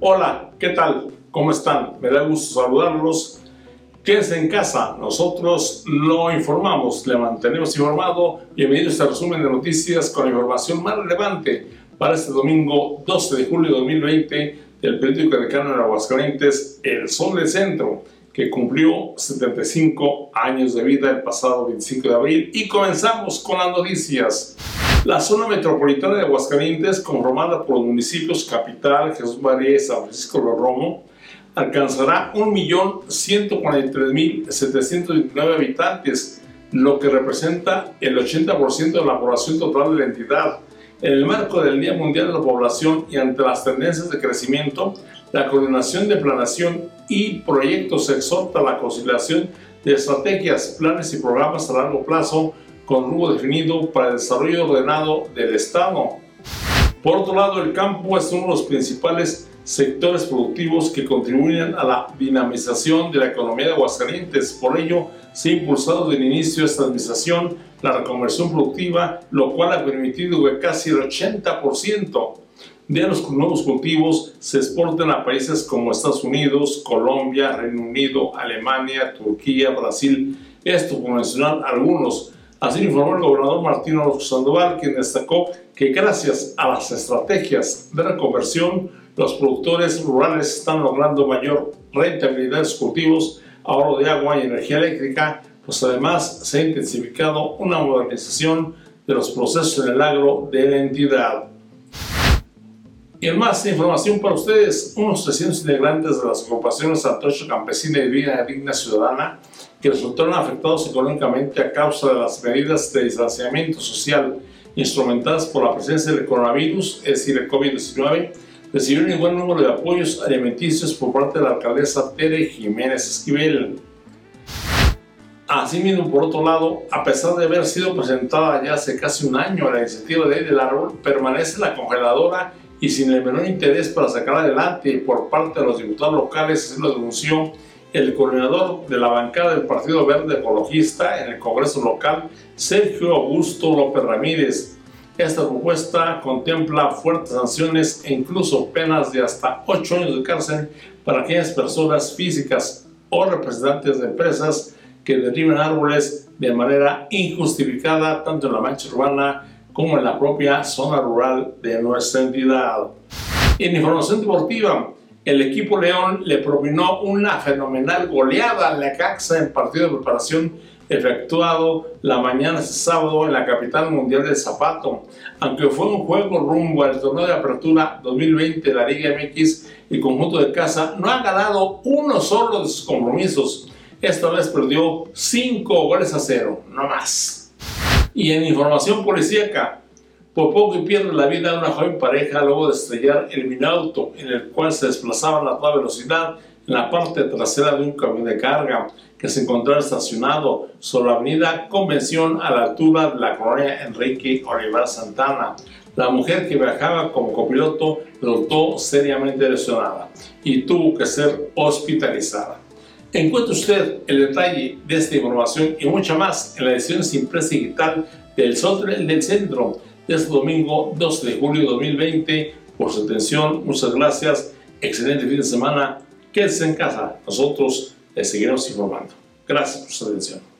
Hola, ¿qué tal? ¿Cómo están? Me da gusto saludarlos. Quédense en casa, nosotros lo informamos, le mantenemos informado. Bienvenidos a este resumen de noticias con la información más relevante para este domingo 12 de julio de 2020 del periódico de Cano de Aguascalientes, El Sol del Centro, que cumplió 75 años de vida el pasado 25 de abril. Y comenzamos con las noticias. La zona metropolitana de Aguascalientes, conformada por los municipios Capital, Jesús María y San Francisco de Romo, alcanzará 1.143.729 habitantes, lo que representa el 80% de la población total de la entidad. En el marco del Día Mundial de la Población y ante las tendencias de crecimiento, la coordinación de planación y proyectos exhorta la conciliación de estrategias, planes y programas a largo plazo con rumbo definido para el desarrollo ordenado del Estado. Por otro lado, el campo es uno de los principales sectores productivos que contribuyen a la dinamización de la economía de Aguascalientes. Por ello, se ha impulsado desde el inicio de esta administración la reconversión productiva, lo cual ha permitido que casi el 80% de los nuevos cultivos se exporten a países como Estados Unidos, Colombia, Reino Unido, Alemania, Turquía, Brasil. Esto por mencionar algunos. Así informó el gobernador Martín Orozco Sandoval, quien destacó que gracias a las estrategias de reconversión, los productores rurales están logrando mayor rentabilidad de sus cultivos, ahorro de agua y energía eléctrica, pues además se ha intensificado una modernización de los procesos en el agro de la entidad. Y en más información para ustedes, unos 300 integrantes de las agrupaciones Antocho Campesina y Vida Digna Ciudadana que resultaron afectados económicamente a causa de las medidas de distanciamiento social instrumentadas por la presencia del coronavirus, es decir, el COVID-19, recibieron buen número de apoyos alimenticios por parte de la alcaldesa Tere Jiménez Esquivel. Asimismo, por otro lado, a pesar de haber sido presentada ya hace casi un año la iniciativa de ley del árbol, permanece la congeladora y sin el menor interés para sacar adelante por parte de los diputados locales, así lo denunció el coordinador de la bancada del Partido Verde Ecologista en el Congreso local, Sergio Augusto López Ramírez. Esta propuesta contempla fuertes sanciones e incluso penas de hasta 8 años de cárcel para aquellas personas físicas o representantes de empresas que derriben árboles de manera injustificada tanto en la mancha urbana como en la propia zona rural de nuestra entidad. En información deportiva, el equipo León le propinó una fenomenal goleada a Caxa en partido de preparación efectuado la mañana de sábado en la capital mundial del zapato. Aunque fue un juego rumbo al torneo de apertura 2020 de la Liga MX, el conjunto de casa no ha ganado uno solo de sus compromisos. Esta vez perdió 5 goles a 0, no más. Y en información policíaca, por poco pierde la vida una joven pareja luego de estrellar el minauto en el cual se desplazaban a toda velocidad en la parte trasera de un camión de carga que se encontraba estacionado sobre la avenida Convención a la altura de la colonia Enrique Olivar Santana. La mujer que viajaba como copiloto resultó seriamente lesionada y tuvo que ser hospitalizada. Encuentre usted el detalle de esta información y mucha más en la edición impresa digital del Sol del Centro este domingo 12 de julio de 2020 por su atención. Muchas gracias. Excelente fin de semana. Quédense en casa. Nosotros les seguiremos informando. Gracias por su atención.